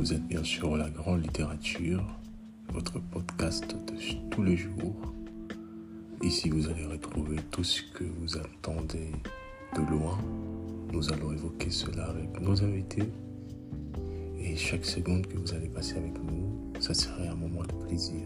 Vous êtes bien sûr la grande littérature, votre podcast de tous les jours. Ici, vous allez retrouver tout ce que vous attendez de loin. Nous allons évoquer cela avec nos invités. Et chaque seconde que vous allez passer avec nous, ça serait un moment de plaisir.